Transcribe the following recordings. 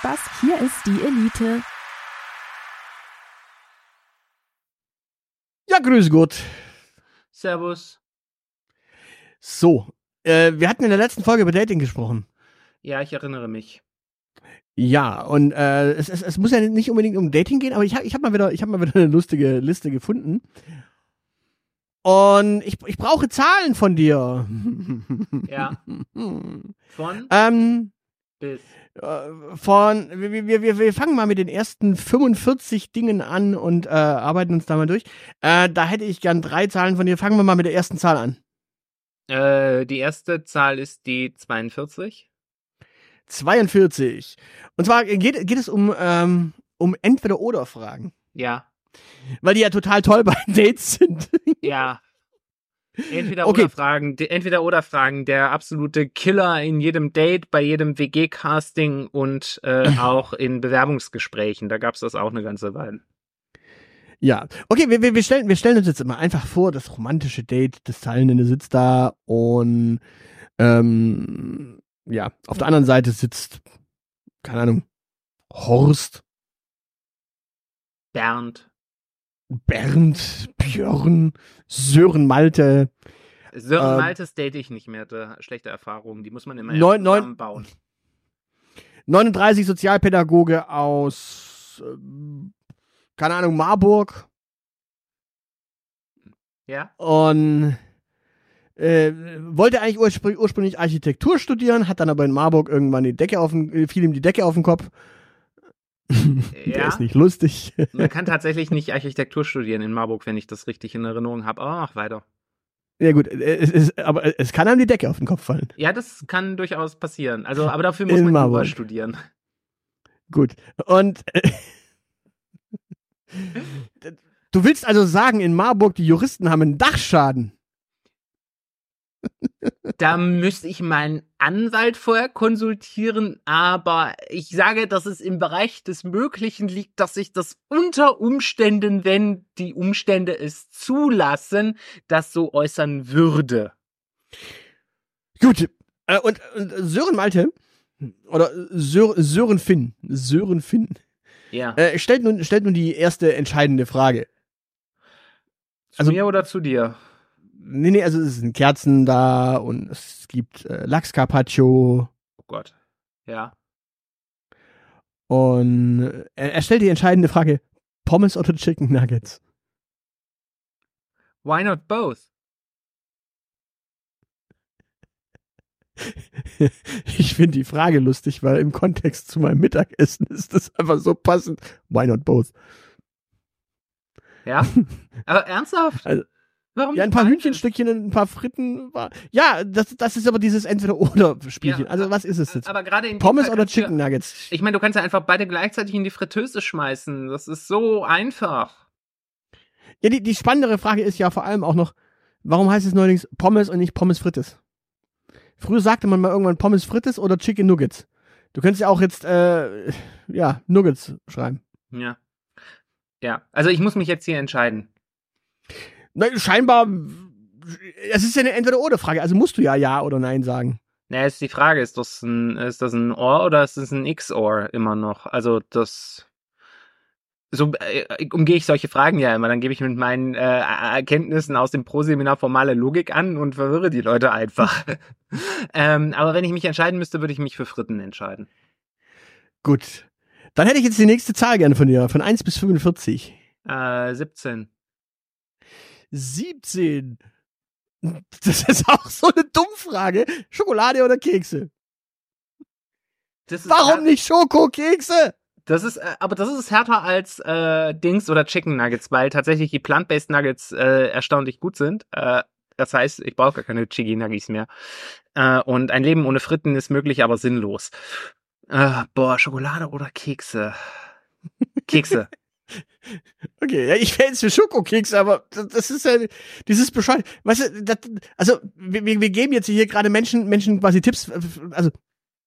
Spaß, hier ist die Elite. Ja, grüß Gott. Servus. So, äh, wir hatten in der letzten Folge über Dating gesprochen. Ja, ich erinnere mich. Ja, und äh, es, es, es muss ja nicht unbedingt um Dating gehen, aber ich habe ich hab mal, wieder, ich hab mal wieder eine lustige Liste gefunden. Und ich, ich brauche Zahlen von dir. Ja. Von ähm, bis. äh, von, wir, wir, wir, wir fangen mal mit den ersten 45 Dingen an und äh, arbeiten uns da mal durch. Äh, da hätte ich gern drei Zahlen von dir. Fangen wir mal mit der ersten Zahl an. Äh, die erste Zahl ist die 42. 42. Und zwar geht, geht es um, ähm, um Entweder-Oder-Fragen. Ja. Weil die ja total toll bei Dates sind. Ja. Entweder Okay. oder Fragen, de- entweder oder Fragen, der absolute Killer in jedem Date, bei jedem WG-Casting und äh, auch in Bewerbungsgesprächen. Da gab's das auch eine ganze Weile. ja. Okay, wir, wir, stellen, wir stellen uns jetzt immer einfach vor, das romantische Date des Teilnehmenden sitzt da und ähm, ja, auf der anderen Seite sitzt, keine Ahnung, Horst, Bernd. Bernd, Björn, Sören Malte, Sören Ähm, Maltes date ich nicht mehr, da schlechte Erfahrungen. Die muss man immer Neun- neun- zusammenbauen. 39 Sozialpädagoge aus, ähm, keine Ahnung, Marburg. Ja? und äh, wollte eigentlich urspr ursprünglich Architektur studieren, hat dann aber in Marburg irgendwann die Decke auf den, äh, fiel ihm die Decke auf den Kopf. Der Ja. ist nicht lustig. Man kann tatsächlich nicht Architektur studieren in Marburg, wenn ich das richtig in Erinnerung habe. Aber mach weiter. ja gut, äh, es ist, aber es kann einem die Decke auf den Kopf fallen. Ja, das kann durchaus passieren. Also, aber dafür muss In man Marburg. Jura studieren. Gut. Und äh, du willst also sagen, in Marburg die Juristen haben einen Dachschaden. Da müsste ich meinen Anwalt vorher konsultieren, aber ich sage, dass es im Bereich des Möglichen liegt, dass ich das unter Umständen, wenn die Umstände es zulassen, das so äußern würde. Gut. Äh, und, und Sören Malte oder Sör, Sören Finn, Sören Finn Ja. äh, stellt nun stellt nun die erste entscheidende Frage. zu also- mir oder zu dir? Nee, nee, also es sind Kerzen da und es gibt äh, Lachs Carpaccio Oh Gott. Ja. und äh, er, er stellt die entscheidende Frage: Pommes oder Chicken Nuggets? Why not both? ich finde die Frage lustig, weil im Kontext zu meinem Mittagessen ist das einfach so passend. Why not both? Ja. Aber ernsthaft? Also- Warum Ja, ein paar? Hühnchenstückchen und ein paar Fritten. War, ja, das, das ist aber dieses Entweder-Oder-Spielchen. Ja, also, was ist es jetzt? Aber gerade in Pommes Fall oder Chicken Nuggets? Ich meine, du kannst ja einfach beide gleichzeitig in die Fritteuse schmeißen. Das ist so einfach. Ja, die, die spannendere Frage ist ja vor allem auch noch, warum heißt es neuerdings Pommes und nicht Pommes Frites? Früher sagte man mal irgendwann Pommes Frites oder Chicken Nuggets. Du könntest ja auch jetzt, äh, ja, Nuggets schreiben. Ja. Ja, also ich muss mich jetzt hier entscheiden. Na, scheinbar, es ist ja eine Entweder-Oder-Frage, also musst du ja Ja oder Nein sagen. Na, ist die Frage, ist das ein, ist das ein Ohr oder ist das ein XOR immer noch? Also das so äh, umgehe ich solche Fragen ja immer. Dann gebe ich mit meinen äh, Erkenntnissen aus dem Pro-Seminar formale Logik an und verwirre die Leute einfach. ähm, aber wenn ich mich entscheiden müsste, würde ich mich für Fritten entscheiden. Gut. Dann hätte ich jetzt die nächste Zahl gerne von dir, von 1 bis 45. Äh, 17. 17. Das ist auch so eine Dummfrage. Schokolade oder Kekse? Das ist Warum nicht Schokokekse? Das ist, äh, aber das ist härter als äh, Dings oder Chicken Nuggets, weil tatsächlich die Plant-Based Nuggets äh, erstaunlich gut sind. Äh, das heißt, ich brauche gar keine Chicken Nuggets mehr. Äh, und ein Leben ohne Fritten ist möglich, aber sinnlos. Äh, boah, Schokolade oder Kekse? Kekse. Okay, ja, ich wäre jetzt für Schokokeks, aber das, ist ja dieses Bescheid. Weißt du, das, also wir, wir geben jetzt hier gerade Menschen, Menschen quasi Tipps. Also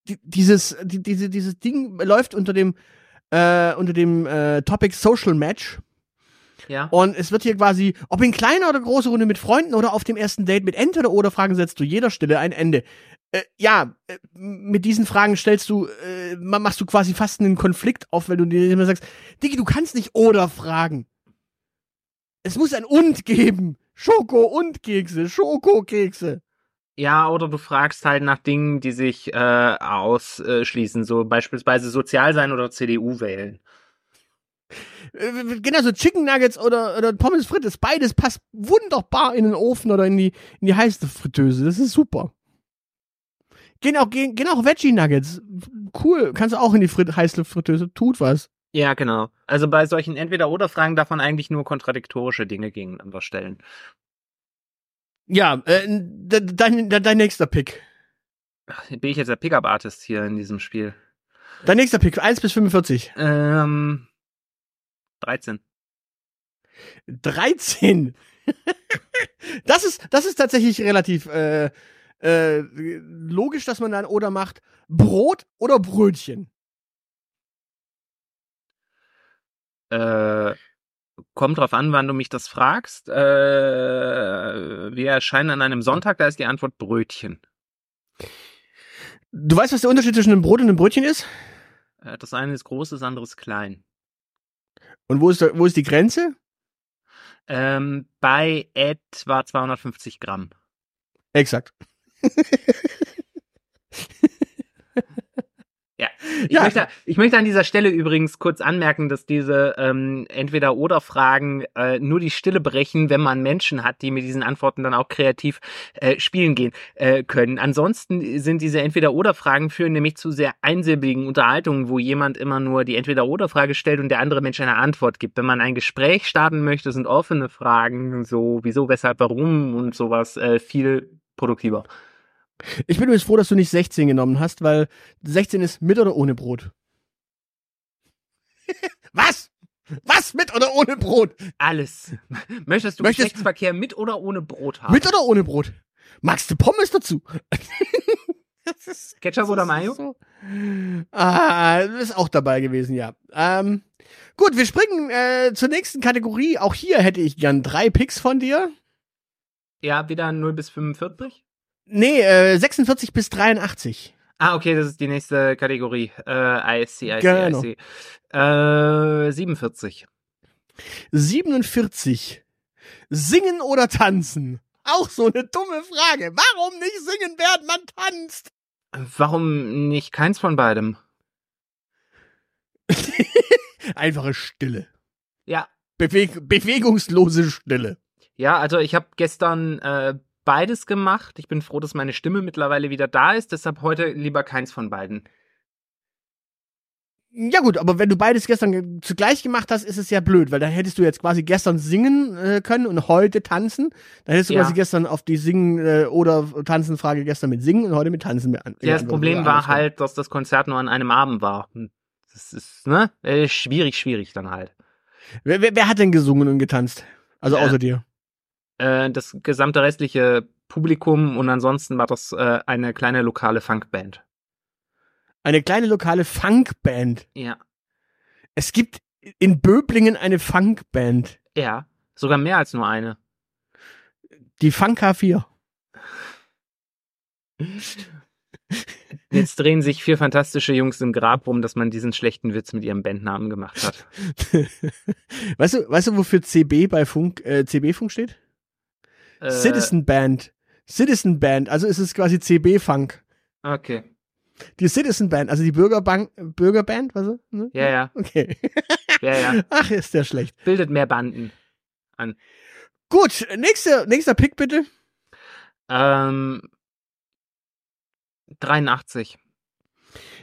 die, dieses, die, diese, dieses Ding läuft unter dem äh, unter dem äh, Topic Social Match. Ja. Und es wird hier quasi, ob in kleiner oder großer Runde mit Freunden oder auf dem ersten Date mit Entweder oder Fragen setzt du jeder Stelle ein Ende. Äh, ja, äh, mit diesen Fragen stellst du, äh, machst du quasi fast einen Konflikt auf, wenn du dir immer sagst, Digi, du kannst nicht oder fragen. Es muss ein und geben. Schoko und Kekse, Schokokekse. Ja, oder du fragst halt nach Dingen, die sich äh, ausschließen, so beispielsweise sozial sein oder CDU wählen. Äh, Genau, so Chicken Nuggets oder, oder Pommes frites, beides passt wunderbar in den Ofen oder in die, in die heiße Fritteuse. Das ist super. Gehen auch, gehen, gehen auch Veggie Nuggets. Cool. Kannst du auch in die Frit heiße Fritteuse. Tut was. Ja, genau. Also bei solchen Entweder-Oder-Fragen darf man eigentlich nur kontradiktorische Dinge gegeneinander stellen. Ja, äh, de, dein, de, dein nächster Pick. Ach, Bin ich jetzt der Pickup-Artist hier in diesem Spiel? Dein nächster Pick, 1 bis 45. Ähm, 13. 13. das ist, das ist tatsächlich relativ äh, äh, logisch, dass man dann oder macht Brot oder Brötchen. Äh, kommt drauf an, wann du mich das fragst. Äh, wir erscheinen an einem Sonntag, da ist die Antwort Brötchen. Du weißt, was der Unterschied zwischen einem Brot und einem Brötchen ist? Äh, das eine ist groß, das andere ist klein. Und wo ist, der, wo ist die Grenze? Ähm, bei etwa 250 Gramm. Exakt. Ich, Ja. möchte, ich möchte an dieser Stelle übrigens kurz anmerken, dass diese ähm, Entweder-Oder-Fragen äh, nur die Stille brechen, wenn man Menschen hat, die mit diesen Antworten dann auch kreativ äh, spielen gehen äh, können. Ansonsten sind diese Entweder-Oder-Fragen führen nämlich zu sehr einsilbigen Unterhaltungen, wo jemand immer nur die Entweder-Oder-Frage stellt und der andere Mensch eine Antwort gibt. Wenn man ein Gespräch starten möchte, sind offene Fragen, so wieso, weshalb, warum und sowas äh, viel produktiver. Ich bin übrigens froh, dass du nicht 16 genommen hast, weil 16 ist mit oder ohne Brot. Was? Was mit oder ohne Brot? Alles. Möchtest du Möchtest- Geschlechtsverkehr mit oder ohne Brot haben? Mit oder ohne Brot? Magst du Pommes dazu? Ketchup oder Mayo? So. Ah, ist auch dabei gewesen, ja. Ähm, gut, wir springen äh, zur nächsten Kategorie. Auch hier hätte ich gern drei Picks von dir. Ja, wieder 0 bis 45? Nee, äh, 46 bis 83. Ah, okay, das ist die nächste Kategorie. Äh, I see, I see, Genau. I see. Äh, 47. 47. Singen oder tanzen? Auch so eine dumme Frage. Warum nicht singen, während man tanzt? Warum nicht keins von beidem? Einfache Stille. Ja, Beweg bewegungslose Stille. ja, also ich habe gestern äh, beides gemacht. Ich bin froh, dass meine Stimme mittlerweile wieder da ist, deshalb heute lieber keins von beiden. Ja gut, aber wenn du beides gestern ge- zugleich gemacht hast, ist es ja blöd, weil dann hättest du jetzt quasi gestern singen äh, können und heute tanzen. Dann hättest du Ja. quasi gestern auf die Singen äh, oder Tanzen-Frage gestern mit Singen und heute mit Tanzen mit an. Ja, das geantwortet Problem oder war halt, dass das Konzert nur an einem Abend war. Hm, Das ist, ne? Äh, schwierig, schwierig dann halt. Wer, wer, wer hat denn gesungen und getanzt? Also Äh, außer dir. Äh, das gesamte restliche Publikum und ansonsten war das äh, eine kleine lokale Funkband. Eine kleine lokale Funkband. Ja. Es gibt in Böblingen eine Funkband. Ja, sogar mehr als nur eine. Die Funk K4. Jetzt drehen sich vier fantastische Jungs im Grab rum, dass man diesen schlechten Witz mit ihrem Bandnamen gemacht hat. weißt du, weißt du, wofür CB bei Funk, äh, CB Funk steht? Äh, Citizen Band. Citizen Band, also ist es quasi CB Funk. Okay. Die Citizen Band, also die Bürgerbank, Bürgerband, was? Ne? Ja, ja, Okay. ja, ja. Ach, ist der schlecht. Bildet mehr Banden. Gut, nächster, nächster Pick bitte. Ähm, 83.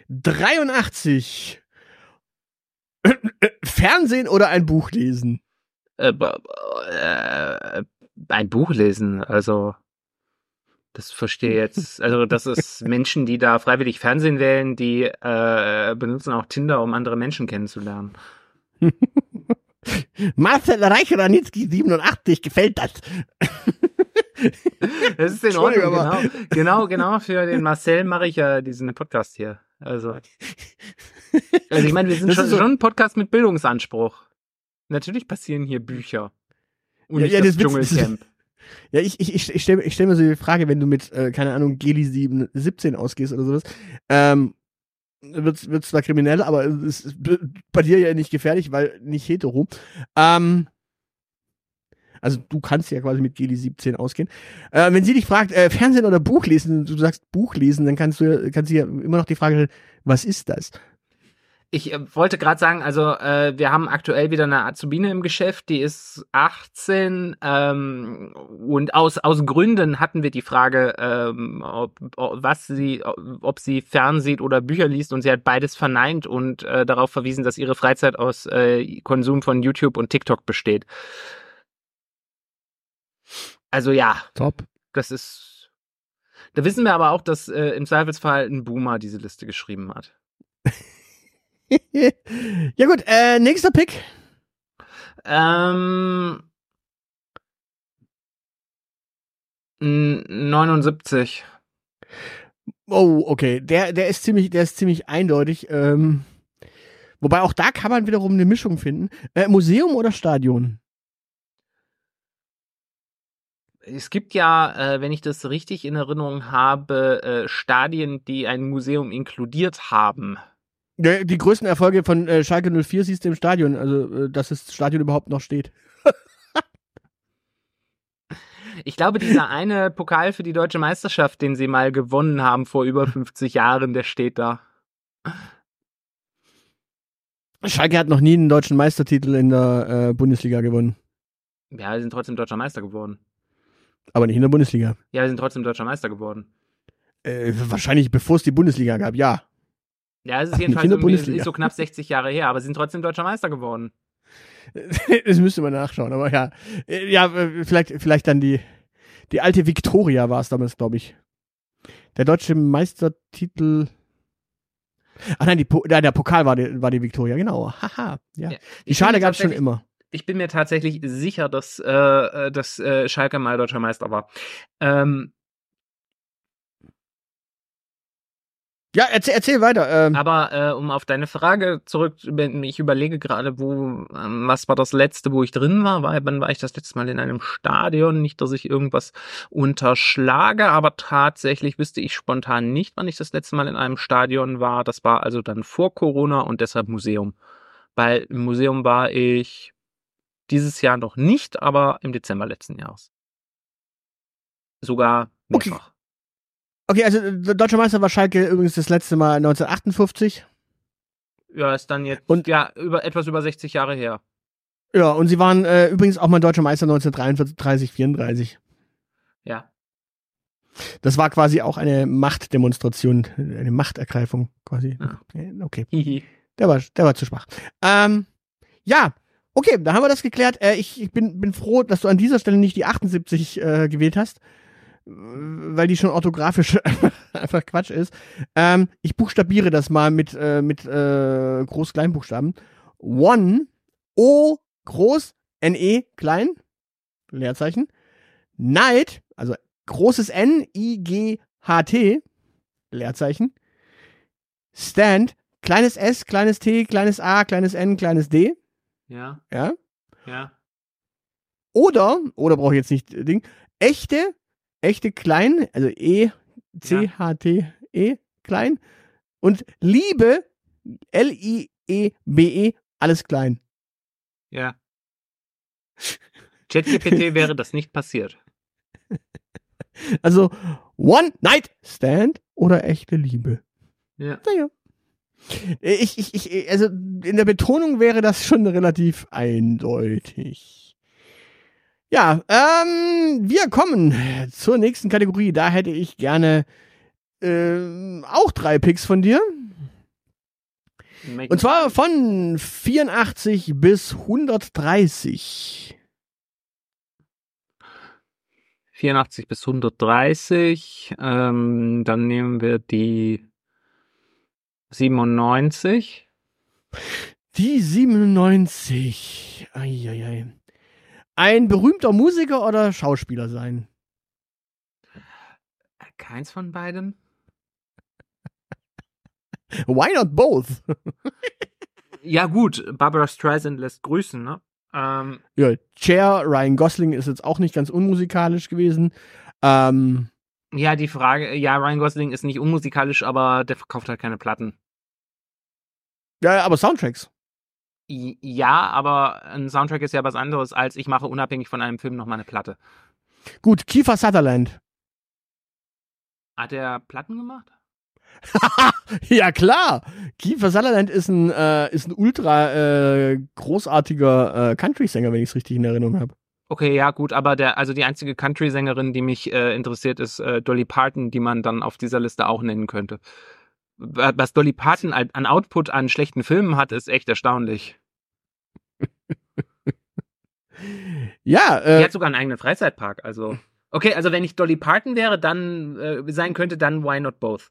83. Fernsehen oder ein Buch lesen? Äh, äh, ein Buch lesen, also Das verstehe jetzt. Also, das ist Menschen, die da freiwillig Fernsehen wählen, die äh, benutzen auch Tinder, um andere Menschen kennenzulernen. Marcel Reich-Ranitzky 87, gefällt das? Das ist in Ordnung, genau. Genau, genau. Für den Marcel mache ich ja diesen Podcast hier. Also, also ich meine, wir sind schon, so- schon ein Podcast mit Bildungsanspruch. Natürlich passieren hier Bücher. Und Ja, ja, das, das Dschungelcamp. Ja, ich, ich, ich, ich stelle ich stell mir so die Frage, wenn du mit, äh, keine Ahnung, Geli 7, 17 ausgehst oder sowas, ähm, wird wird zwar kriminell, aber es ist bei dir ja nicht gefährlich, weil nicht hetero. Ähm, also du kannst ja quasi mit Geli 17 ausgehen. Äh, wenn sie dich fragt, äh, Fernsehen oder Buch lesen, du sagst Buch lesen, dann kannst du kannst du ja immer noch die Frage stellen, was ist das? Ich äh, wollte gerade sagen, also äh, wir haben aktuell wieder eine Azubine im Geschäft, die ist 18 ähm, und aus aus Gründen hatten wir die Frage, ähm, ob, was sie, ob sie fernsieht oder Bücher liest und sie hat beides verneint und äh, darauf verwiesen, dass ihre Freizeit aus äh, Konsum von YouTube und TikTok besteht. Also ja, Top. das ist. Da wissen wir aber auch, dass äh, im Zweifelsfall ein Boomer diese Liste geschrieben hat. ja gut, äh, nächster Pick. Ähm. n- 79. Oh, okay. Der, der ist ziemlich, der ist ziemlich eindeutig. Ähm, wobei auch da kann man wiederum eine Mischung finden. Äh, Museum oder Stadion? Es gibt ja, äh, wenn ich das richtig in Erinnerung habe, äh, Stadien, die ein Museum inkludiert haben. Die größten Erfolge von äh, Schalke 04 siehst du im Stadion, also äh, dass das Stadion überhaupt noch steht. Ich glaube, dieser eine Pokal für die deutsche Meisterschaft, den sie mal gewonnen haben vor über 50 Jahren, der steht da. Schalke hat noch nie einen deutschen Meistertitel in der äh, Bundesliga gewonnen. Ja, wir sind trotzdem deutscher Meister geworden. Aber nicht in der Bundesliga. Ja, wir sind trotzdem deutscher Meister geworden. Äh, wahrscheinlich bevor es die Bundesliga gab, ja. Ja, es ist jedenfalls Bundesliga. ist so knapp 60 Jahre her, aber sie sind trotzdem deutscher Meister geworden. das müsste man nachschauen, aber ja. Äh, Ja, äh, vielleicht, vielleicht dann die, die alte Victoria war es damals, glaube ich. Der deutsche Meistertitel. Ach nein, die, Po- ja, der Pokal war die, war die Victoria, genau. Haha, ja. Ja. Die Schale gab es schon immer. Ich bin mir tatsächlich sicher, dass, äh, äh, dass äh, Schalke mal deutscher Meister war. Ähm, Ja, erzähl, erzähl weiter. Ähm, aber äh, um auf deine Frage zurück, ich überlege gerade, wo, ähm, was war das letzte, wo ich drin war? war? Wann war ich das letzte Mal in einem Stadion? Nicht, dass ich irgendwas unterschlage, aber tatsächlich wüsste ich spontan nicht, wann ich das letzte Mal in einem Stadion war. Das war also dann vor Corona und deshalb Museum. Weil im Museum war ich dieses Jahr noch nicht, aber im Dezember letzten Jahres. Sogar mehrfach. okay, also äh, deutscher Meister war Schalke übrigens das letzte Mal 1958. Ja, ist dann jetzt Und- ja über etwas über 60 Jahre her. Ja, und sie waren äh, übrigens auch mal deutscher Meister 1943, 34. Ja. Das war quasi auch eine Machtdemonstration, eine Machtergreifung quasi. Ja. Äh, Okay. Hihi. Der war, der war zu schwach. Ähm, ja, okay, da haben wir das geklärt. Äh, ich ich bin, bin froh, dass du an dieser Stelle nicht die 78 äh, gewählt hast, weil die schon orthografisch einfach Quatsch ist. Ähm, ich buchstabiere das mal mit, äh, mit äh, Groß-Kleinbuchstaben. One, O, groß, N-E, klein, Leerzeichen. Night, also großes N, I-G-H-T, Leerzeichen. Stand, kleines S, kleines T, kleines A, kleines N, kleines D, Ja, ja. ja. Oder, oder brauche ich jetzt nicht äh, Ding, echte, echte klein, also E, C, H, T, E, klein. Und Liebe, L-I-E-B-E, alles klein. Ja. ChatGPT wäre das nicht passiert. Also One Night Stand oder echte Liebe. Ja. Naja. Ich, ich, ich, also in der Betonung wäre das schon relativ eindeutig. Ja, ähm, wir kommen zur nächsten Kategorie. Da hätte ich gerne ähm, auch drei Picks von dir. Und zwar von 84 bis 130. 84 bis 130. Ähm, dann nehmen wir die 97. Die 97. Eieiei. Ein berühmter Musiker oder Schauspieler sein? Keins von beidem. Why not both? Ja, gut, Barbara Streisand lässt grüßen, ne? Ähm, ja, Cher, Ryan Gosling ist jetzt auch nicht ganz unmusikalisch gewesen. Ähm, ja, die Frage, ja, Ryan Gosling ist nicht unmusikalisch, aber der verkauft halt keine Platten. ja, aber Soundtracks. Ja, aber ein Soundtrack ist ja was anderes, als ich mache unabhängig von einem Film nochmal eine Platte. Gut, Kiefer Sutherland. Hat er Platten gemacht? ja, klar. Kiefer Sutherland ist ein, äh, ist ein ultra äh, großartiger äh, Country-Sänger, wenn ich es richtig in Erinnerung habe. Okay, ja, gut, aber der, also die einzige Country-Sängerin, die mich äh, interessiert, ist äh, Dolly Parton, die man dann auf dieser Liste auch nennen könnte. Wa- Was Dolly Parton an Output an schlechten Filmen hat, ist echt erstaunlich. Ja, Die äh, hat sogar einen eigenen Freizeitpark, also. Okay, also wenn ich Dolly Parton wäre, dann äh, sein könnte, dann why not both?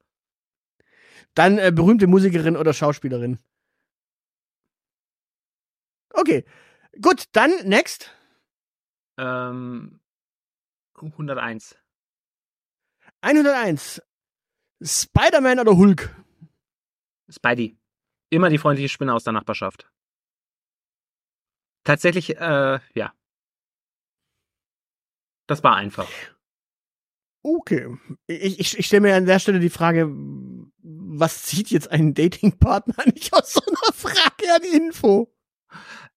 dann äh, berühmte Musikerin oder Schauspielerin. Okay. Gut, dann next. Ähm, 101. 101. Spider-Man oder Hulk? Spidey. Immer die freundliche Spinne aus der Nachbarschaft. Tatsächlich, äh, ja. Das war einfach. Okay. Ich, ich, ich stelle mir an der Stelle die Frage, was zieht jetzt einen Datingpartner nicht aus so einer Frage an Info?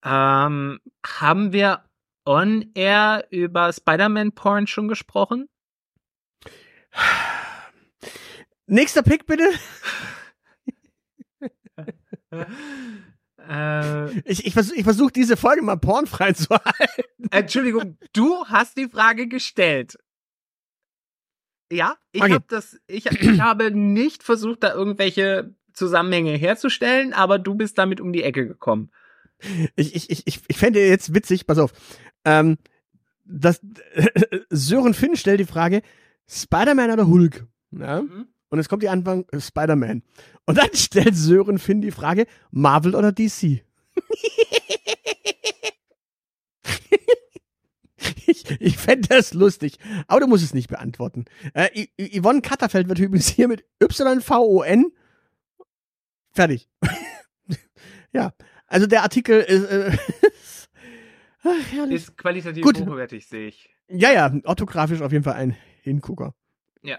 Ähm, haben wir on air über Spider-Man-Porn schon gesprochen? Nächster Pick bitte. äh, Ich, ich versuche versuch, diese Folge mal pornfrei zu halten. Entschuldigung, du hast die Frage gestellt. Ja, ich Okay. habe das, ich, ich habe nicht versucht, da irgendwelche Zusammenhänge herzustellen, aber du bist damit um die Ecke gekommen. Ich, ich, ich, ich, ich fände jetzt witzig, pass auf. Ähm, das, Sören Finn stellt die Frage, Spider-Man oder Hulk? Ja? Mhm. Und jetzt kommt die Anfang, äh, Spider-Man. Und dann stellt Sören Finn die Frage, Marvel oder DC? ich ich fände das lustig. Aber du musst es nicht beantworten. Äh, Yvonne Katterfeld wird übrigens hier mit YVON fertig. ja, also der Artikel ist, äh, ach, herrlich. Ist qualitativ Gut. hochwertig, sehe ich. Ja, ja, orthografisch auf jeden Fall ein Hingucker. Ja.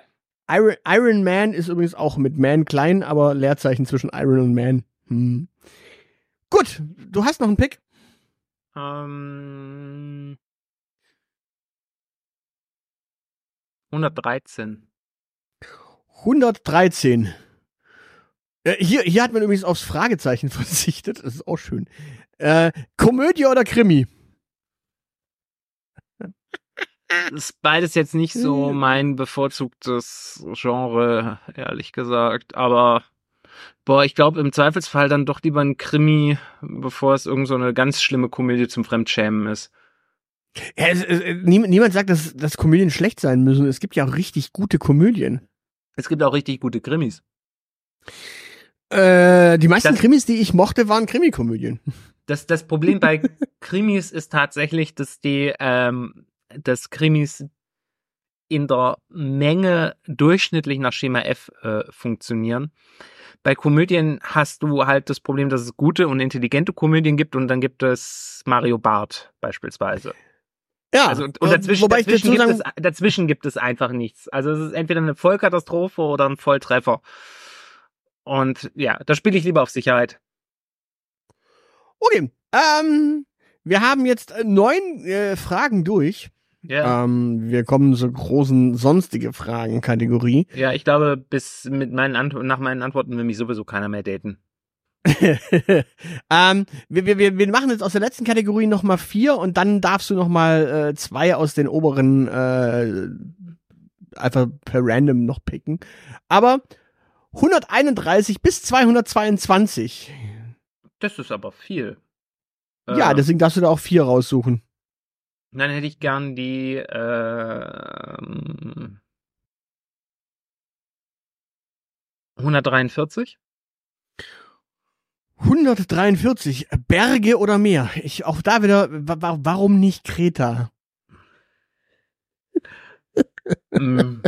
Iron, Iron Man ist übrigens auch mit Man klein, aber Leerzeichen zwischen Iron und Man. Hm. Gut, du hast noch einen Pick. Ähm, 113. 113. Äh, hier, hier hat man übrigens aufs Fragezeichen verzichtet. Das ist auch schön. Äh, Komödie oder Krimi? Ist beides jetzt nicht so Hm. mein bevorzugtes Genre, ehrlich gesagt. Aber boah, ich glaube im Zweifelsfall dann doch lieber ein Krimi, bevor es irgend so eine ganz schlimme Komödie zum Fremdschämen ist. Ja, es, es, niemand, niemand sagt, dass, dass Komödien schlecht sein müssen. Es gibt ja auch richtig gute Komödien. Es gibt auch richtig gute Krimis. Äh, die meisten Das- Krimis, die ich mochte, waren Krimikomödien. Das, das Problem bei Krimis ist tatsächlich, dass die, ähm, dass Krimis in der Menge durchschnittlich nach Schema F äh, funktionieren. Bei Komödien hast du halt das Problem, dass es gute und intelligente Komödien gibt und dann gibt es Mario Barth beispielsweise. Ja, Also und äh, dazwischen, wobei ich dazwischen, dazu gibt sagen, es, dazwischen gibt es einfach nichts. Also es ist entweder eine Vollkatastrophe oder ein Volltreffer. Und ja, da spiele ich lieber auf Sicherheit. okay, ähm, wir haben jetzt äh, neun äh, Fragen durch. Ja. Ähm, wir kommen zur großen sonstige Fragen-Kategorie. Ja, ich glaube, bis mit meinen Ant nach meinen Antworten will mich sowieso keiner mehr daten. ähm, wir, wir, wir machen jetzt aus der letzten Kategorie noch mal vier und dann darfst du noch mal äh, zwei aus den oberen äh, einfach per random noch picken. Aber 131 bis 222. Das ist aber viel. Ja, Äh, deswegen darfst du da auch vier raussuchen. Dann hätte ich gern die ähm, 143. 143. Berge oder Meer? Ich, auch da wieder, wa wa warum nicht Kreta? mm,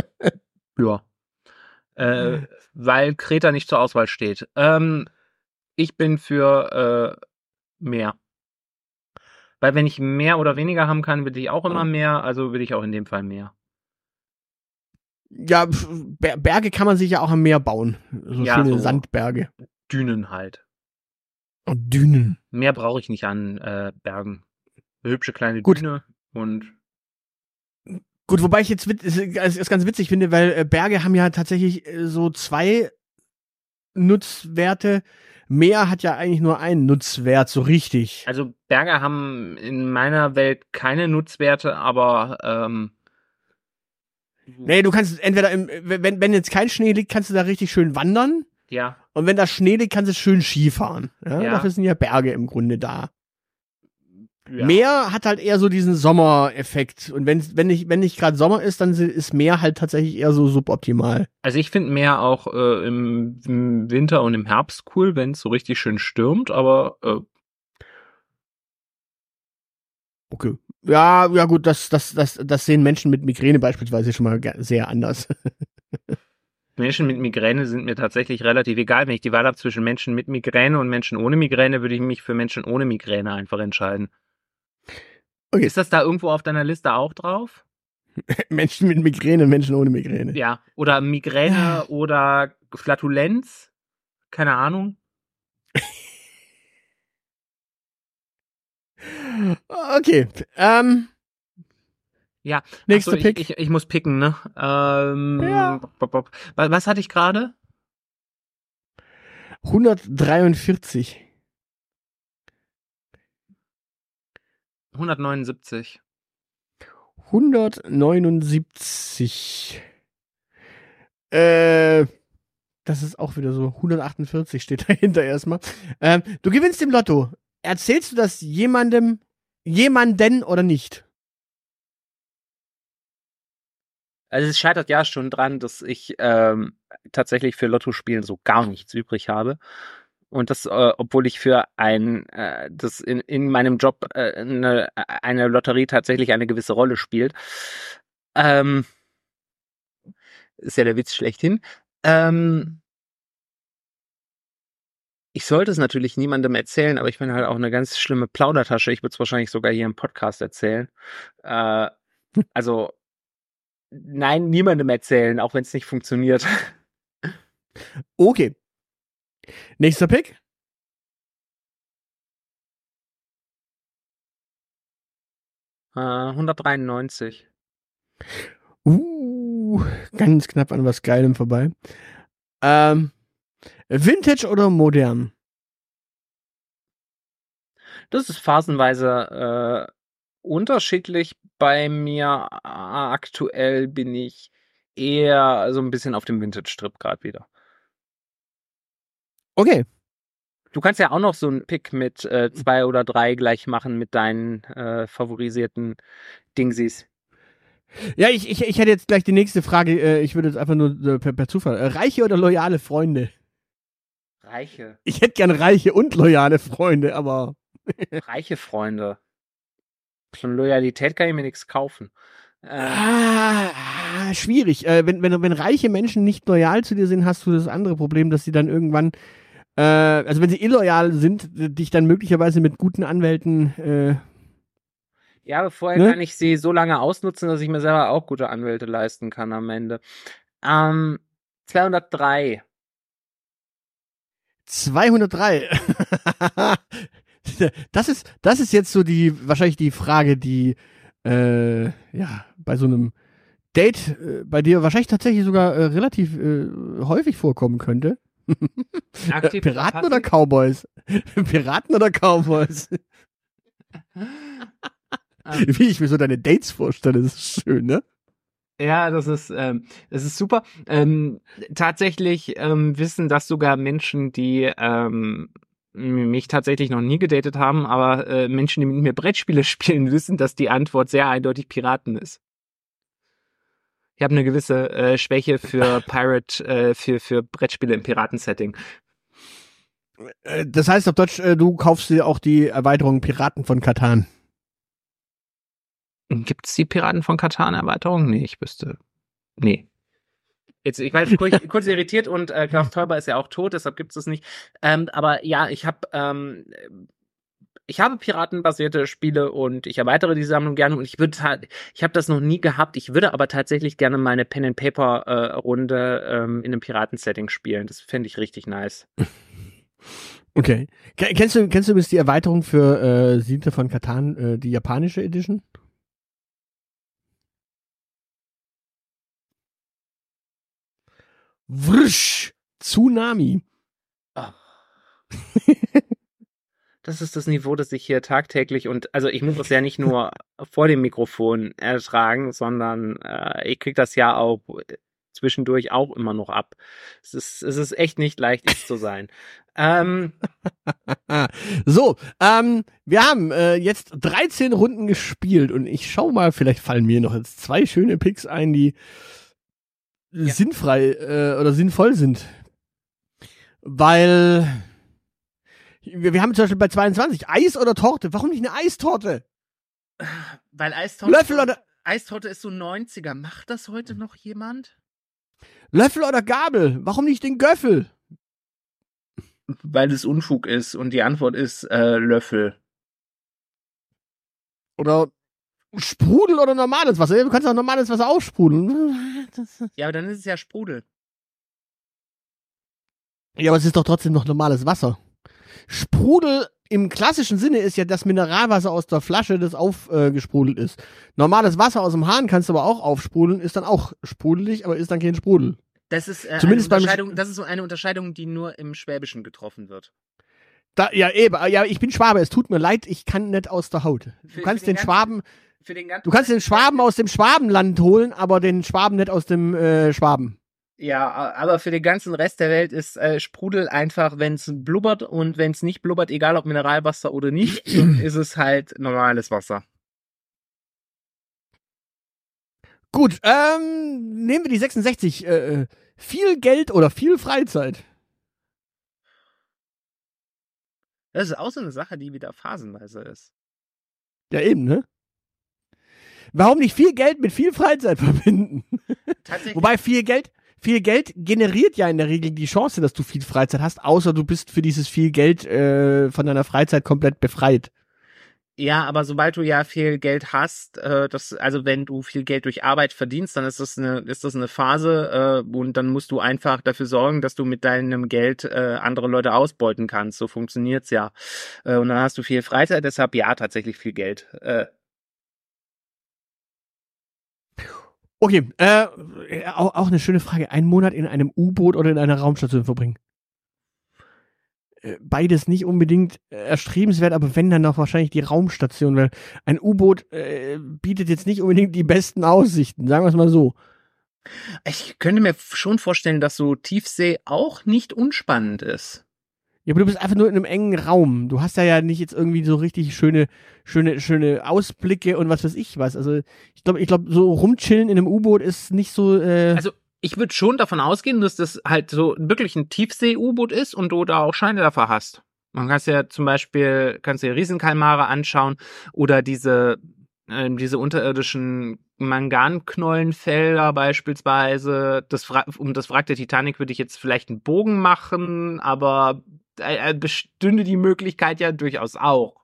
ja. Äh, weil Kreta nicht zur Auswahl steht. Ähm, ich bin für äh, Meer. Weil wenn ich mehr oder weniger haben kann, will ich auch immer mehr, also will ich auch in dem Fall mehr. Ja, Berge kann man sich ja auch am Meer bauen. So Ja, schöne so. Sandberge. Dünen halt. Und Dünen. Mehr brauche ich nicht an äh, Bergen. Eine hübsche kleine Gut. Düne und Gut, wobei ich jetzt es ist ist ganz witzig finde, weil äh, Berge haben ja tatsächlich äh, so zwei Nutzwerte. Meer hat ja eigentlich nur einen Nutzwert, so richtig. also Berge haben in meiner Welt keine Nutzwerte, aber ähm, Nee, du kannst entweder, im, wenn, wenn jetzt kein Schnee liegt, kannst du da richtig schön wandern. ja, Und wenn da Schnee liegt, kannst du schön Skifahren. Ja, Ja. Dafür sind ja Berge im Grunde da. Ja. Meer hat halt eher so diesen Sommereffekt. Und wenn, wenn nicht, wenn nicht gerade Sommer ist, dann ist Meer halt tatsächlich eher so suboptimal. Also ich finde Meer auch äh, im, im Winter und im Herbst cool, wenn es so richtig schön stürmt, aber äh, Okay. Ja, ja gut, das, das, das, das sehen Menschen mit Migräne beispielsweise schon mal sehr anders. Menschen mit Migräne sind mir tatsächlich relativ egal. Wenn ich die Wahl habe zwischen Menschen mit Migräne und Menschen ohne Migräne, würde ich mich für Menschen ohne Migräne einfach entscheiden. Okay. Ist das da irgendwo auf deiner Liste auch drauf? Menschen mit Migräne, Menschen ohne Migräne. Ja. Oder Migräne oder Flatulenz? Keine Ahnung. Okay. Ähm, Ja. nächster so, Pick. Ich, ich, ich muss picken, ne? Ähm, Ja. bop, bop. Was, was hatte ich gerade? 143. 179. 179. Äh, das ist auch wieder so. 148 steht dahinter erstmal. Ähm, du gewinnst im Lotto. Erzählst du das jemandem, jemanden oder nicht? Also es scheitert ja schon dran, dass ich ähm, tatsächlich für Lottospielen so gar nichts übrig habe. Und das, äh, obwohl ich für ein, äh, das in, in meinem Job äh, eine, eine Lotterie tatsächlich eine gewisse Rolle spielt. Ähm, ist ja der Witz schlechthin. Ähm, ich sollte es natürlich niemandem erzählen, aber ich bin halt auch eine ganz schlimme Plaudertasche. Ich würde es wahrscheinlich sogar hier im Podcast erzählen. Äh, also nein, niemandem erzählen, auch wenn es nicht funktioniert. Okay. Nächster Pick. Äh, 193. Uh, ganz knapp an was Geilem vorbei. Ähm, Vintage oder modern? Das ist phasenweise äh, unterschiedlich. Bei mir aktuell bin ich eher so ein bisschen auf dem Vintage-Trip gerade wieder. Okay. Du kannst ja auch noch so einen Pick mit äh, zwei oder drei gleich machen mit deinen äh, favorisierten Dingsies. Ja, ich, ich, ich hätte jetzt gleich die nächste Frage. Äh, ich würde jetzt einfach nur äh, per, per Zufall. Äh, reiche oder loyale Freunde? Reiche. Ich hätte gern reiche und loyale Freunde, aber Reiche Freunde. Von Loyalität kann ich mir nichts kaufen. Ah, ah, schwierig. Äh, wenn, wenn, wenn reiche Menschen nicht loyal zu dir sind, hast du das andere Problem, dass sie dann irgendwann, äh, also wenn sie illoyal sind, dich dann möglicherweise mit guten Anwälten äh, Ja, aber vorher Ne? kann ich sie so lange ausnutzen, dass ich mir selber auch gute Anwälte leisten kann am Ende. Ähm, 203. 203. das ist, das ist jetzt so die, wahrscheinlich die Frage, die, äh, ja, bei so einem Date äh, bei dir wahrscheinlich tatsächlich sogar äh, relativ äh, häufig vorkommen könnte. Aktiv oder Piraten oder passiv? Cowboys? Piraten oder Cowboys? Ähm, Wie ich mir so deine Dates vorstelle, das ist schön, ne? Ja, das ist, ähm, das ist super. Ähm, tatsächlich ähm, wissen das sogar Menschen, die ähm, mich tatsächlich noch nie gedatet haben, aber äh, Menschen, die mit mir Brettspiele spielen, wissen, dass die Antwort sehr eindeutig Piraten ist. Ich habe eine gewisse äh, Schwäche für Pirate, äh, für, für Brettspiele im Piratensetting. Äh, Das heißt auf Deutsch, äh, du kaufst dir auch die Erweiterung Piraten von Katan. Gibt's die Piraten von Katan Erweiterung? Nee, ich wüsste. Nee. Jetzt, ich war jetzt kurz, kurz irritiert und äh, Klaus Teuber ist ja auch tot, deshalb gibt's es nicht. Ähm, aber ja, ich habe ähm, ich habe piratenbasierte Spiele und ich erweitere die Sammlung gerne und ich würde halt, ich habe das noch nie gehabt. Ich würde aber tatsächlich gerne meine Pen and Paper äh, Runde ähm, in einem Piraten-Setting spielen. Das fände ich richtig nice. Okay. Ke- Kennst du, kennst du übrigens die Erweiterung für äh, Siedler von Katan, äh, die japanische Edition? Wrsch! Tsunami. Das ist das Niveau, das ich hier tagtäglich und also ich muss das ja nicht nur vor dem Mikrofon ertragen, sondern äh, ich krieg das ja auch zwischendurch auch immer noch ab. Es ist, es ist echt nicht leicht, ich zu sein. Ähm, So, ähm, wir haben äh, jetzt 13 Runden gespielt und ich schau mal, vielleicht fallen mir noch jetzt zwei schöne Picks ein, die Ja. sinnfrei äh, oder sinnvoll sind. Weil wir, wir haben zum Beispiel bei 22 Eis oder Torte. Warum nicht eine Eistorte? weil Eistorte, Löffel oder Eistorte ist so 90er. Macht das heute noch jemand? Löffel oder Gabel? Warum nicht den Göffel? Weil es Unfug ist und die Antwort ist äh, Löffel. Oder Sprudel oder normales Wasser? Du kannst auch normales Wasser aufsprudeln. Ja, aber dann ist es ja Sprudel. Ja, aber es ist doch trotzdem noch normales Wasser. Sprudel im klassischen Sinne ist ja das Mineralwasser aus der Flasche, das aufgesprudelt ist. Normales Wasser aus dem Hahn kannst du aber auch aufsprudeln, ist dann auch sprudelig, aber ist dann kein Sprudel. Das ist äh, Zumindest eine beim Unterscheidung, das ist so eine Unterscheidung, die nur im Schwäbischen getroffen wird. Da, ja, eben, ja, ich bin Schwabe, es tut mir leid, ich kann nicht aus der Haut. Für- Du kannst für den den Schwaben, Für den du kannst den Schwaben aus dem Schwabenland holen, aber den Schwaben nicht aus dem äh, Schwaben. Ja, aber für den ganzen Rest der Welt ist äh, Sprudel einfach, wenn es blubbert und wenn es nicht blubbert, egal ob Mineralwasser oder nicht, ist es halt normales Wasser. Gut, ähm, nehmen wir die 66. Äh, äh, viel Geld oder viel Freizeit? Das ist auch so eine Sache, die wieder phasenweise ist. Ja, eben, ne? Warum nicht viel Geld mit viel Freizeit verbinden? Tatsächlich. Wobei viel Geld, viel Geld generiert ja in der Regel die Chance, dass du viel Freizeit hast, außer du bist für dieses viel Geld äh, von deiner Freizeit komplett befreit. Ja, aber sobald du ja viel Geld hast, äh, das, also wenn du viel Geld durch Arbeit verdienst, dann ist das eine, ist das eine Phase äh, und dann musst du einfach dafür sorgen, dass du mit deinem Geld äh, andere Leute ausbeuten kannst. So funktioniert's ja. Äh, und dann hast du viel Freizeit, deshalb ja tatsächlich viel Geld. Äh, Okay, äh, auch, auch eine schöne Frage. Einen Monat in einem U-Boot oder in einer Raumstation verbringen? Äh, Beides nicht unbedingt äh, erstrebenswert, aber wenn dann doch wahrscheinlich die Raumstation, weil ein U-Boot äh, bietet jetzt nicht unbedingt die besten Aussichten, sagen wir es mal so. ich könnte mir schon vorstellen, dass so Tiefsee auch nicht unspannend ist. Ja, aber du bist einfach nur in einem engen Raum. Du hast da ja nicht jetzt irgendwie so richtig schöne, schöne, schöne Ausblicke und was weiß ich was. Also ich glaube, ich glaube, so rumchillen in einem U-Boot ist nicht so. Äh, Also ich würde schon davon ausgehen, dass das halt so wirklich ein Tiefsee-U-Boot ist und du da auch Scheinwerfer hast. Man kann ja zum Beispiel, kannst dir Riesenkalmare anschauen oder diese, äh, diese unterirdischen Manganknollenfelder beispielsweise. Das, um das Wrack der Titanic würde ich jetzt vielleicht einen Bogen machen, aber äh, äh, bestünde die Möglichkeit ja durchaus auch.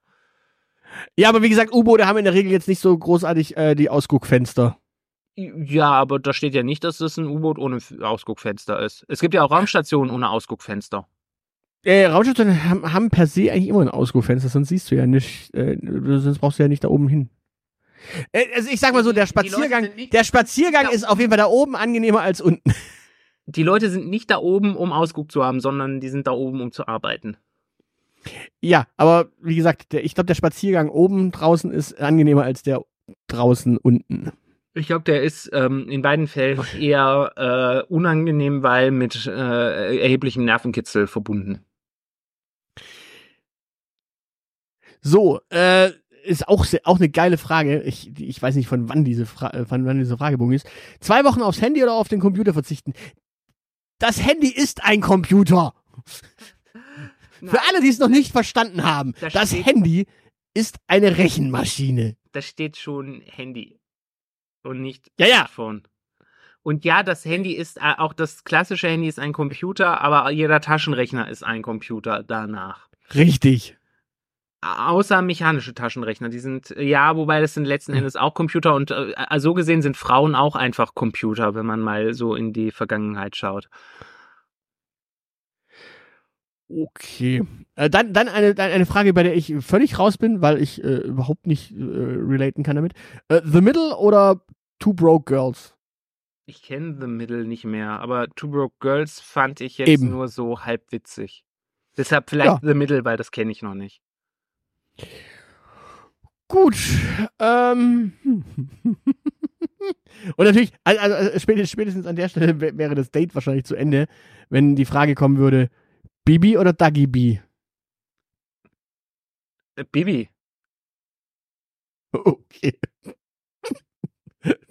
ja, aber wie gesagt, U-Boote haben in der Regel jetzt nicht so großartig äh, die Ausguckfenster. Ja, aber da steht ja nicht, dass das ein U-Boot ohne Ausguckfenster ist. Es gibt ja auch Raumstationen ohne Ausguckfenster. Äh, Raumstationen haben, haben per se eigentlich immer ein Ausguckfenster, sonst siehst du ja nicht, äh, sonst brauchst du ja nicht da oben hin. Äh, also ich sag mal so, der Spaziergang, der Spaziergang Ja. ist auf jeden Fall da oben angenehmer als unten. Die Leute sind nicht da oben, um Ausguck zu haben, sondern die sind da oben, um zu arbeiten. Ja, aber wie gesagt, der, ich glaube, der Spaziergang oben draußen ist angenehmer als der draußen unten. Ich glaube, der ist ähm, in beiden Fällen eher äh, unangenehm, weil mit äh, erheblichem Nervenkitzel verbunden. So, äh, ist auch, auch eine geile Frage. Ich, ich weiß nicht, von wann diese, Fra äh, von wann diese Fragebogen ist. Zwei Wochen aufs Handy oder auf den Computer verzichten? Das Handy ist ein Computer. Für alle, die es noch nicht verstanden haben, Da das Handy ist eine Rechenmaschine. Da steht schon Handy und nicht Ja, ja. Smartphone. Und ja, das Handy ist äh, auch das klassische Handy ist ein Computer, aber jeder Taschenrechner ist ein Computer danach. Richtig. Außer mechanische Taschenrechner, die sind, äh, ja, wobei das sind letzten Endes auch Computer und äh, äh, so gesehen sind Frauen auch einfach Computer, wenn man mal so in die Vergangenheit schaut. Okay. Äh, dann dann eine, eine Frage, bei der ich völlig raus bin, weil ich äh, überhaupt nicht äh, relaten kann damit. The Middle oder Two Broke Girls? Ich kenne The Middle nicht mehr, aber Two Broke Girls fand ich jetzt Eben. nur so halb witzig. Deshalb vielleicht The Middle, weil das kenne ich noch nicht. Gut. Ähm. Und natürlich, also, spätestens, an der Stelle wär- wäre das Date wahrscheinlich zu Ende, wenn die Frage kommen würde, Bibi oder Dagi B? Äh, Bibi, Okay.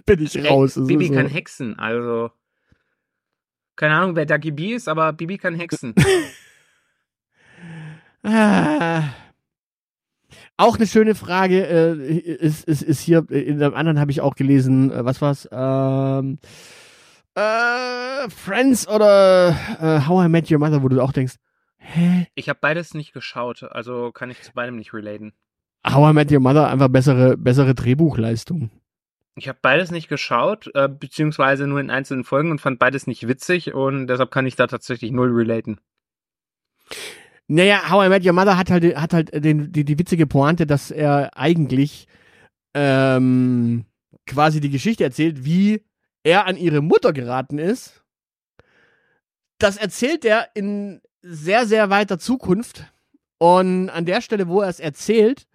Bin ich raus. es Bibi so. kann hexen, also keine Ahnung, wer Ducky B ist, aber Bibi kann hexen. Ah. Auch eine schöne Frage äh, ist, ist, ist hier, in einem anderen habe ich auch gelesen, äh, was war's? Ähm, äh, Friends oder äh, How I Met Your Mother, wo du auch denkst, hä? ich habe beides nicht geschaut, also kann ich zu beidem nicht relaten. How I Met Your Mother einfach bessere, bessere Drehbuchleistung. Ich habe beides nicht geschaut, äh, beziehungsweise nur in einzelnen Folgen und fand beides nicht witzig und deshalb kann ich da tatsächlich null relaten. Naja, How I Met Your Mother hat halt, hat halt den, die, die witzige Pointe, dass er eigentlich ähm, quasi die Geschichte erzählt, wie er an ihre Mutter geraten ist. Das erzählt er in sehr, sehr weiter Zukunft. Und an der Stelle, wo er es erzählt,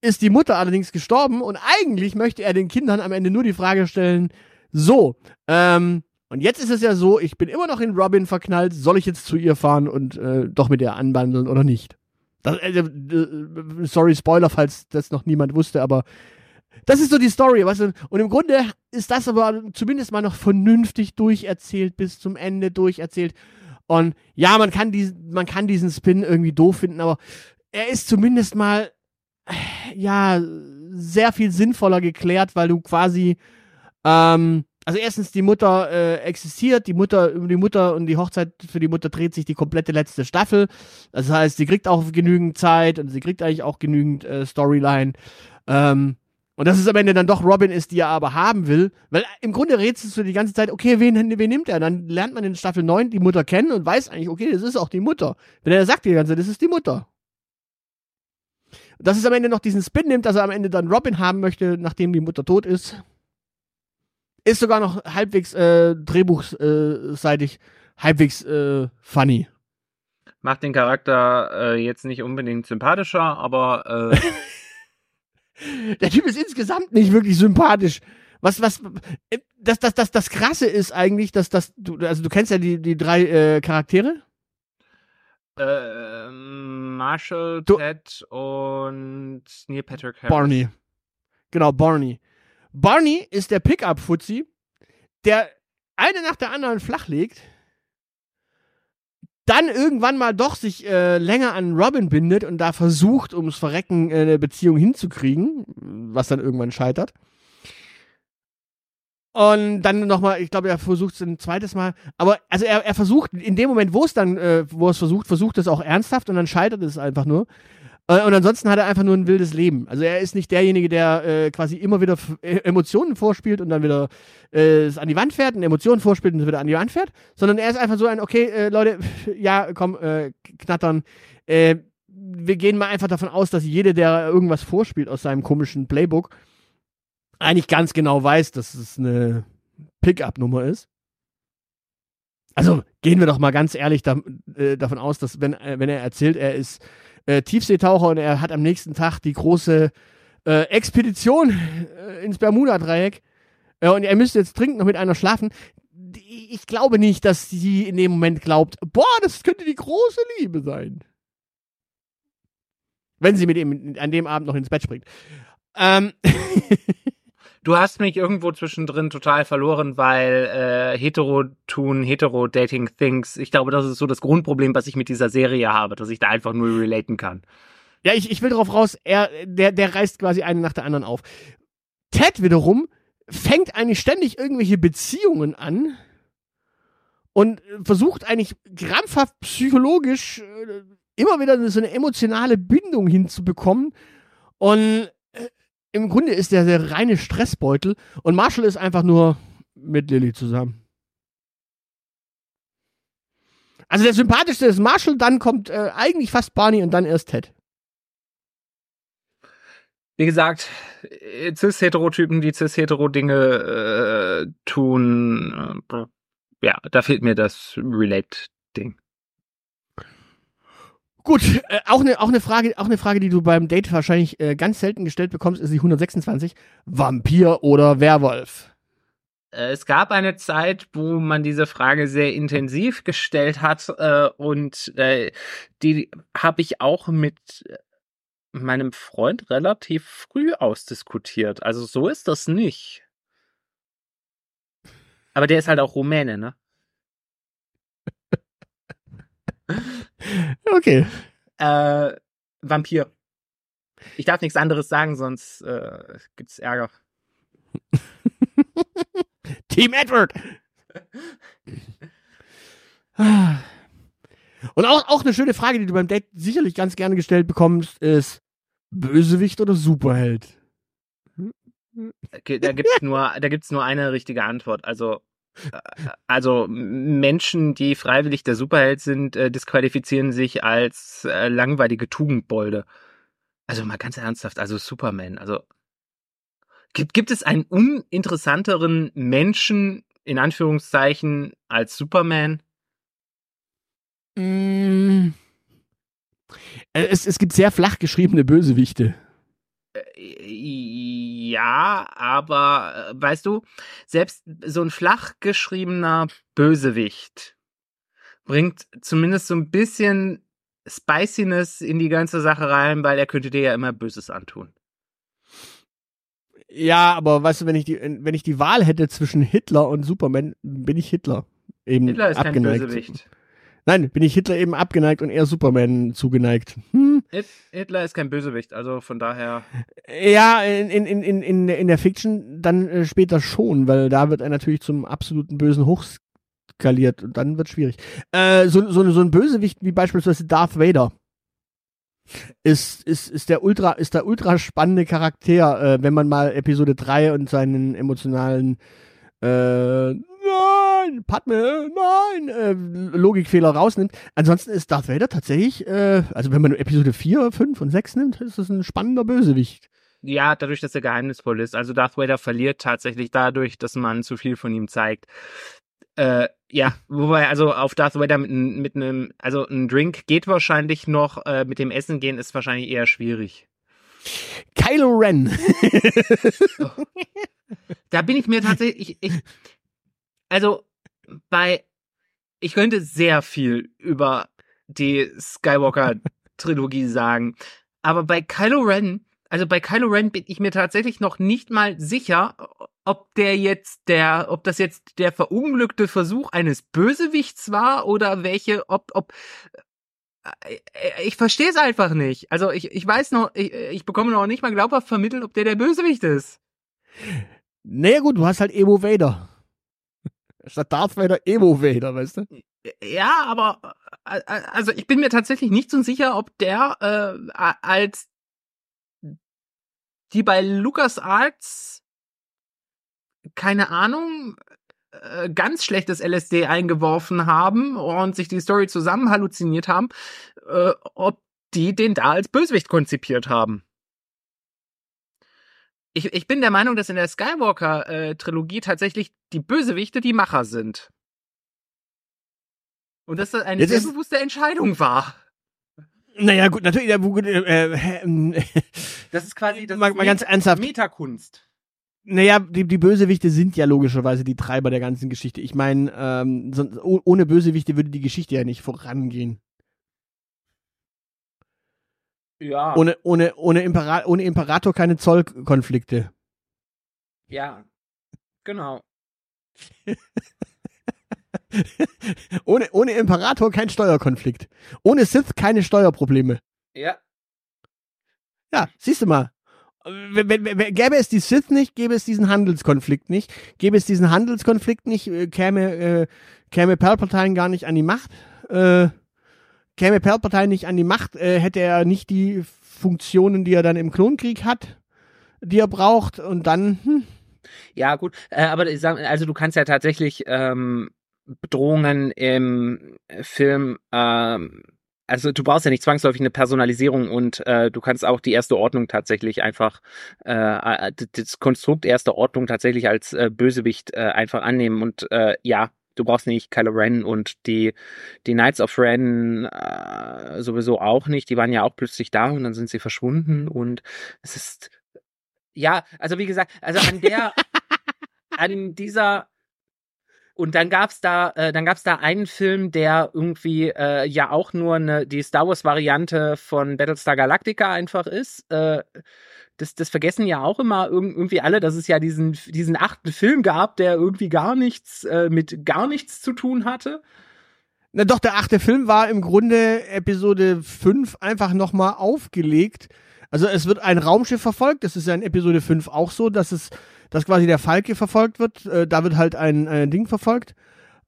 ist die Mutter allerdings gestorben und eigentlich möchte er den Kindern am Ende nur die Frage stellen, so, ähm, und jetzt ist es ja so, ich bin immer noch in Robin verknallt, soll ich jetzt zu ihr fahren und äh, doch mit ihr anbandeln oder nicht? Das, äh, äh, sorry, Spoiler, falls das noch niemand wusste, aber das ist so die Story, weißt du? Und im Grunde ist das aber zumindest mal noch vernünftig durcherzählt, bis zum Ende durcherzählt. Und ja, man kann, diesen, man kann diesen Spin irgendwie doof finden, aber er ist zumindest mal, ja, sehr viel sinnvoller geklärt, weil du quasi, ähm, also erstens die Mutter äh, existiert, die Mutter über die Mutter und die Hochzeit für die Mutter dreht sich die komplette letzte Staffel. Das heißt, sie kriegt auch genügend Zeit und sie kriegt eigentlich auch genügend äh, Storyline. Ähm, und dass es am Ende dann doch Robin ist, die er aber haben will, weil im Grunde rätselst du die ganze Zeit, okay, wen, wen nimmt er? Dann lernt man in Staffel 9 die Mutter kennen und weiß eigentlich, okay, das ist auch die Mutter. Denn er sagt die ganze Zeit, das ist die Mutter. Dass es am Ende noch diesen Spin nimmt, dass er am Ende dann Robin haben möchte, nachdem die Mutter tot ist, ist sogar noch halbwegs äh, drehbuchseitig halbwegs äh, funny. Macht den Charakter äh, jetzt nicht unbedingt sympathischer, aber äh, Der Typ ist insgesamt nicht wirklich sympathisch. Was, was, äh, das, das, das, das Krasse ist eigentlich, dass, dass du, also du kennst ja die, die drei äh, Charaktere. äh, Marshall, Du- Ted und Neil Patrick Harris. Barney. Genau, Barney. Barney ist der Pickup-Fuzzi, der eine nach der anderen flachlegt, dann irgendwann mal doch sich äh, länger an Robin bindet und da versucht, ums Verrecken äh, eine Beziehung hinzukriegen, was dann irgendwann scheitert. Und dann nochmal, ich glaube, er versucht es ein zweites Mal. Aber also er, er versucht, in dem Moment, wo es dann, äh, wo es versucht, versucht es auch ernsthaft und dann scheitert es einfach nur. Äh, Und ansonsten hat er einfach nur ein wildes Leben. Also er ist nicht derjenige, der äh, quasi immer wieder äh, Emotionen vorspielt und dann wieder äh, es an die Wand fährt und Emotionen vorspielt und wieder an die Wand fährt, sondern er ist einfach so ein, okay, äh, Leute, ja, komm, äh, knattern. Äh, wir gehen mal einfach davon aus, dass jede, der irgendwas vorspielt aus seinem komischen Playbook, eigentlich ganz genau weiß, dass es eine Pickup-Nummer ist. Also gehen wir doch mal ganz ehrlich da, äh, davon aus, dass wenn, äh, wenn er erzählt, er ist äh, Tiefseetaucher und er hat am nächsten Tag die große äh, Expedition äh, ins Bermuda-Dreieck äh, und er müsste jetzt dringend noch mit einer schlafen. Ich glaube nicht, dass sie in dem Moment glaubt, boah, das könnte die große Liebe sein. Wenn sie mit ihm an dem Abend noch ins Bett springt. Ähm. Du hast mich irgendwo zwischendrin total verloren, weil äh, hetero tun, hetero dating things. Ich glaube, das ist so das Grundproblem, was ich mit dieser Serie habe, dass ich da einfach nur relaten kann. Ja, ich, ich will darauf raus, er, der, der reißt quasi eine nach der anderen auf. Ted wiederum fängt eigentlich ständig irgendwelche Beziehungen an und versucht eigentlich krampfhaft psychologisch äh, immer wieder so eine emotionale Bindung hinzubekommen. Und äh, im Grunde ist der der reine Stressbeutel und Marshall ist einfach nur mit Lily zusammen. Also der sympathischste ist Marshall, dann kommt äh, eigentlich fast Barney und dann erst Ted. Wie gesagt, äh, Cis-Heterotypen, die Cis-Hetero-Dinge äh, tun, äh, ja, da fehlt mir das Relate-Ding. Gut, äh, auch eine auch eine Frage, auch eine Frage, die du beim Date wahrscheinlich äh, ganz selten gestellt bekommst, ist die 126. Vampir oder Werwolf? Äh, es gab eine Zeit, wo man diese Frage sehr intensiv gestellt hat äh, und äh, die habe ich auch mit meinem Freund relativ früh ausdiskutiert. Also so ist das nicht. Aber der ist halt auch Rumäne, ne? Okay. Äh, Vampir. Ich darf nichts anderes sagen, sonst äh, gibt's Ärger. Team Edward. Und auch, auch eine schöne Frage, die du beim Date sicherlich ganz gerne gestellt bekommst, ist Bösewicht oder Superheld? Da gibt's nur, da gibt's nur eine richtige Antwort. Also, also Menschen, die freiwillig der Superheld sind, äh, disqualifizieren sich als äh, langweilige Tugendbolde. Also mal ganz ernsthaft, also Superman, also gibt, gibt es einen uninteressanteren Menschen, in Anführungszeichen, als Superman? Mm. Es, es gibt sehr flach geschriebene Bösewichte. Ja, aber äh, weißt du, selbst so ein flach geschriebener Bösewicht bringt zumindest so ein bisschen Spiciness in die ganze Sache rein, weil er könnte dir ja immer Böses antun. Ja, aber weißt du, wenn ich die, wenn ich die Wahl hätte zwischen Hitler und Superman, bin ich Hitler. Eben Hitler ist abgeneigt. kein Bösewicht. Nein, bin ich Hitler eben abgeneigt und eher Superman zugeneigt. Hm. Hitler ist kein Bösewicht, also von daher. Ja, in, in, in, in, in der Fiction dann äh, später schon, weil da wird er natürlich zum absoluten Bösen hochskaliert und dann wird schwierig. Äh, so, so, so ein Bösewicht wie beispielsweise Darth Vader ist, ist, ist der ultra, ist der ultra spannende Charakter, äh, wenn man mal Episode 3 und seinen emotionalen äh, nein, Padme, nein, äh, Logikfehler rausnimmt. Ansonsten ist Darth Vader tatsächlich, äh, also wenn man Episode 4, 5 und 6 nimmt, ist das ein spannender Bösewicht. Ja, dadurch, dass er geheimnisvoll ist. Also Darth Vader verliert tatsächlich dadurch, dass man zu viel von ihm zeigt. Äh, ja, wobei, also auf Darth Vader mit, mit einem, also ein Drink geht wahrscheinlich noch, äh, mit dem Essen gehen ist wahrscheinlich eher schwierig. Kylo Ren. oh. Da bin ich mir tatsächlich, ich, ich, also bei, ich könnte sehr viel über die Skywalker-Trilogie sagen, aber bei Kylo Ren, also bei Kylo Ren bin ich mir tatsächlich noch nicht mal sicher, ob der jetzt der, ob das jetzt der verunglückte Versuch eines Bösewichts war oder welche, ob, ob, äh, ich verstehe es einfach nicht. Also ich, ich weiß noch, ich, ich bekomme noch nicht mal glaubhaft vermittelt, ob der der Bösewicht ist. Naja gut, du hast halt Emo Vader. Statt Darth Vader Emo Vader, weißt du? Ja, aber also ich bin mir tatsächlich nicht so sicher, ob der äh, als die bei Lucas Arts keine Ahnung äh, ganz schlechtes LSD eingeworfen haben und sich die Story zusammen halluziniert haben, äh, ob die den da als Bösewicht konzipiert haben. Ich, ich bin der Meinung, dass in der Skywalker-Trilogie äh, tatsächlich die Bösewichte die Macher sind. Und dass das eine Jetzt sehr bewusste Entscheidung war. Naja, gut, natürlich. Äh, äh, das ist quasi das mal, mal ganz ernsthaft. Metakunst. Naja, die, die Bösewichte sind ja logischerweise die Treiber der ganzen Geschichte. Ich meine, ähm, so, ohne Bösewichte würde die Geschichte ja nicht vorangehen. Ja. Ohne, ohne, ohne, Impera ohne Imperator keine Zollkonflikte. Ja. Genau. ohne, ohne Imperator kein Steuerkonflikt. Ohne Sith keine Steuerprobleme. Ja. Ja, siehst du mal. Wenn, wenn, wenn, gäbe es die Sith nicht, gäbe es diesen Handelskonflikt nicht. Gäbe es diesen Handelskonflikt nicht, äh, käme, äh, käme Palpatine gar nicht an die Macht. Äh, käme Palpatine nicht an die Macht, äh, hätte er nicht die Funktionen, die er dann im Klonkrieg hat, die er braucht. Und dann, hm. Ja, gut. Äh, aber also du kannst ja tatsächlich ähm, Bedrohungen im Film ähm, also du brauchst ja nicht zwangsläufig eine Personalisierung und äh, du kannst auch die erste Ordnung tatsächlich einfach äh das Konstrukt erste Ordnung tatsächlich als äh, Bösewicht äh, einfach annehmen und äh, ja, du brauchst nicht Kylo Ren und die die Knights of Ren äh, sowieso auch nicht, die waren ja auch plötzlich da und dann sind sie verschwunden und es ist ja, also wie gesagt, also an der an dieser und dann gab's da, äh, dann gab's da einen Film, der irgendwie äh, ja auch nur eine, die Star Wars Variante von Battlestar Galactica einfach ist. Äh, das, das vergessen ja auch immer irgendwie alle, dass es ja diesen, diesen achten Film gab, der irgendwie gar nichts äh, mit gar nichts zu tun hatte. Na doch, der achte Film war im Grunde Episode 5 einfach nochmal aufgelegt. Also es wird ein Raumschiff verfolgt, das ist ja in Episode 5 auch so, dass es dass quasi der Falke verfolgt wird. Äh, da wird halt ein, ein Ding verfolgt.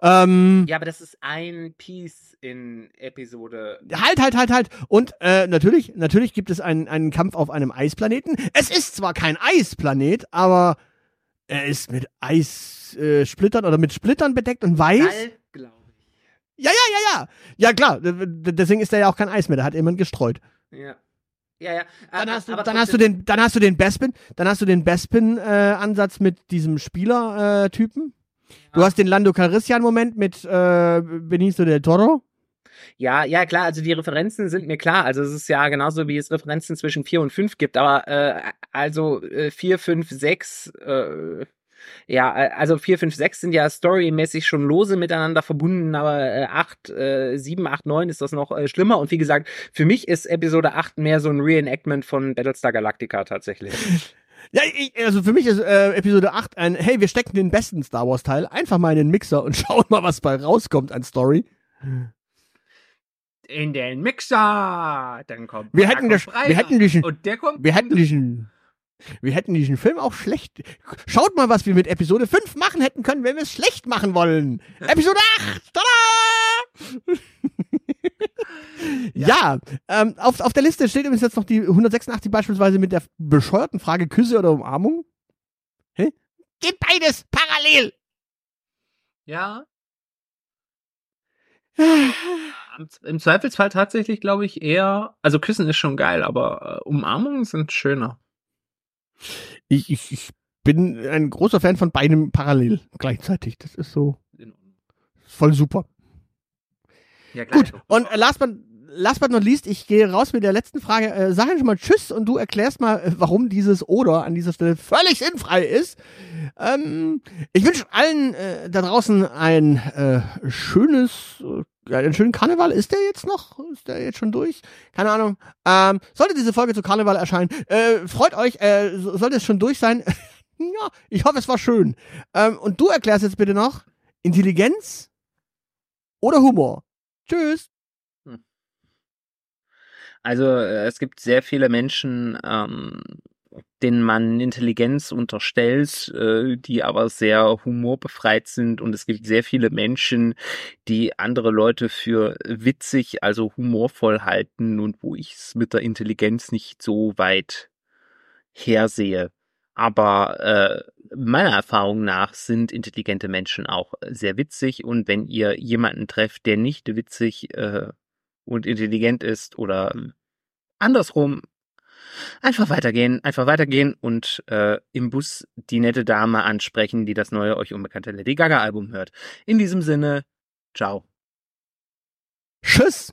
Ähm, ja, aber das ist ein Piece in Episode. Halt, halt, halt, halt. Und äh, natürlich, natürlich gibt es einen, einen Kampf auf einem Eisplaneten. Es ist zwar kein Eisplanet, aber er ist mit Eissplittern äh, oder mit Splittern bedeckt und weiß. Stall, glaube ich. Ja, ja, ja, ja. Ja, klar. Deswegen ist er ja auch kein Eis mehr. Da hat jemand gestreut. Ja. Ja, ja. Dann hast du, dann hast du den, dann hast du den Bespin, dann hast du den Bespin-Ansatz äh, mit diesem Spieler-Typen. Äh, du hast den Lando Calrissian-Moment mit äh, Benicio del Toro. Ja, ja, klar, also die Referenzen sind mir klar. Also es ist ja genauso, wie es Referenzen zwischen 4 und 5 gibt, aber äh, also äh, 4, 5, 6, äh, ja, äh, also 4, 5, 6 sind ja storymäßig schon lose miteinander verbunden, aber äh, 8, äh, 7, 8, 9 ist das noch äh, schlimmer. Und wie gesagt, für mich ist Episode 8 mehr so ein Reenactment von Battlestar Galactica tatsächlich. Ja, ich, also für mich ist äh, Episode 8 ein, hey, wir stecken den besten Star Wars Teil einfach mal in den Mixer und schauen mal, was bei rauskommt an Story. In den Mixer! Dann kommt wir hätten, das, wir hätten diesen, und der kommt wir hätten diesen wir hätten diesen Film auch schlecht. Schaut mal, was wir mit Episode 5 machen hätten können, wenn wir es schlecht machen wollen. Episode 8! Tada! ja, ja ähm, auf, auf der Liste steht übrigens jetzt noch die 186 beispielsweise mit der bescheuerten Frage Küsse oder Umarmung. Hä? Geht beides parallel! Ja. Im Zweifelsfall tatsächlich, glaube ich, eher, also Küssen ist schon geil, aber äh, Umarmungen sind schöner. Ich, ich, ich bin ein großer Fan von beidem parallel gleichzeitig. Das ist so voll super. Ja, Gut, und last but, last but not least, ich gehe raus mit der letzten Frage. Äh, sag schon mal Tschüss und du erklärst mal, äh, warum dieses Oder an dieser Stelle völlig sinnfrei ist. Ähm, ich wünsche allen äh, da draußen ein äh, schönes, äh, ja, einen schönen Karneval. Ist der jetzt noch? Ist der jetzt schon durch? Keine Ahnung. Ähm, sollte diese Folge zu Karneval erscheinen, äh, freut euch, äh, sollte es schon durch sein. ja, ich hoffe, es war schön. Ähm, und du erklärst jetzt bitte noch Intelligenz oder Humor. Tschüss. Hm. Also äh, es gibt sehr viele Menschen, ähm, denen man Intelligenz unterstellt, äh, die aber sehr humorbefreit sind. Und es gibt sehr viele Menschen, die andere Leute für witzig, also humorvoll halten und wo ich es mit der Intelligenz nicht so weit hersehe. Aber äh, meiner Erfahrung nach sind intelligente Menschen auch sehr witzig. Und wenn ihr jemanden trefft, der nicht witzig äh, und intelligent ist oder andersrum Einfach weitergehen, einfach weitergehen und äh, im Bus die nette Dame ansprechen, die das neue euch unbekannte Lady Gaga Album hört. In diesem Sinne, ciao. Tschüss.